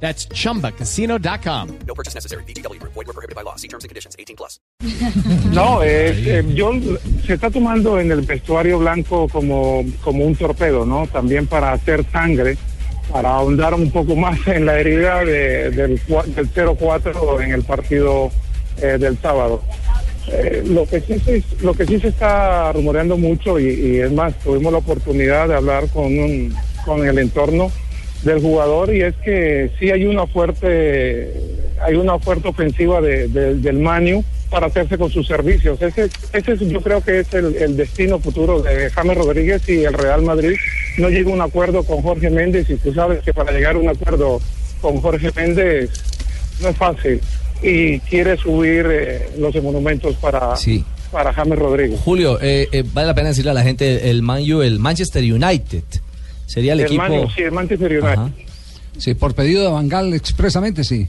That's chumbacasino.com. No purchase necessary. BGW. Void were prohibited by law. See terms and conditions. 18 plus. No, eh, eh, yo, se está tomando en el vestuario blanco como, como un torpedo, ¿no? También para hacer sangre, para ahondar un poco más en la herida de- del, del 0-4 en el partido eh, del sábado. Eh, lo, que sí se, lo que sí se está rumoreando mucho, y, y es más, tuvimos la oportunidad de hablar con, un- con el entorno del jugador y es que sí hay una fuerte hay una fuerte ofensiva de- de- del Manu para hacerse con sus servicios. Ese, ese es- yo creo que es el, el destino futuro de James Rodríguez y el Real Madrid no llega a un acuerdo con Jorge Méndez y tú sabes que para llegar a un acuerdo con Jorge Méndez no es fácil y quiere subir eh, los monumentos para, Sí. para James Rodríguez. Julio, eh, eh, vale la pena decirle a la gente, el Man U, el Manchester United, sería el, El, equipo... Sí, el United. Ajá. Sí, por pedido de Bangal expresamente, sí.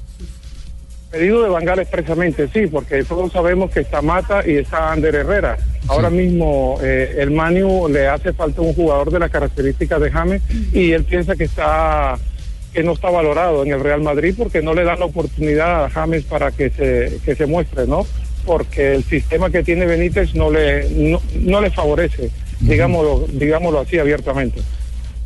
Pedido de Bangal expresamente, sí, porque todos sabemos que está Mata y está Ander Herrera. Ahora mismo eh, el Manu le hace falta un jugador de las características de James y él piensa que está que no está valorado en el Real Madrid porque no le dan la oportunidad a James para que se que se muestre, ¿no? Porque el sistema que tiene Benítez no le no, no le favorece, digámoslo digámoslo así abiertamente.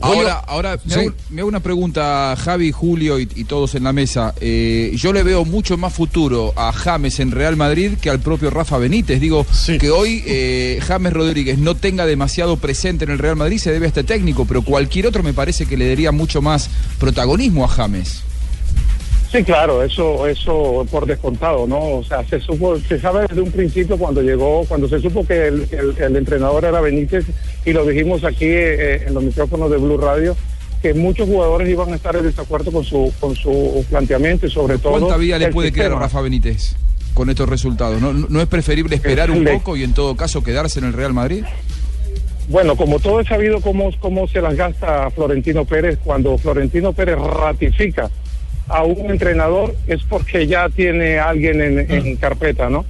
Ahora, ahora me, Sí. hago, me hago una pregunta, Javi, Julio y, y todos en la mesa. Eh, yo le veo mucho más futuro a James en Real Madrid que al propio Rafa Benítez. Digo, que hoy eh, James Rodríguez no tenga demasiado presente en el Real Madrid se debe a este técnico, pero cualquier otro me parece que le daría mucho más protagonismo a James. Sí, claro, eso, eso por descontado, ¿no? O sea, se supo, se sabe desde un principio cuando llegó, cuando se supo que el, el- el entrenador era Benítez y lo dijimos aquí eh, en los micrófonos de Blue Radio, que muchos jugadores iban a estar en desacuerdo con su, con su planteamiento y sobre todo. ¿Cuánta vida le puede quedar a. Rafa Benítez con estos resultados? ¿No, no es preferible esperar un poco y en todo caso quedarse en el Real Madrid? Bueno, como todo es sabido cómo, cómo se las gasta Florentino Pérez, cuando Florentino Pérez ratifica a un entrenador es porque ya tiene a alguien en, en carpeta, ¿no?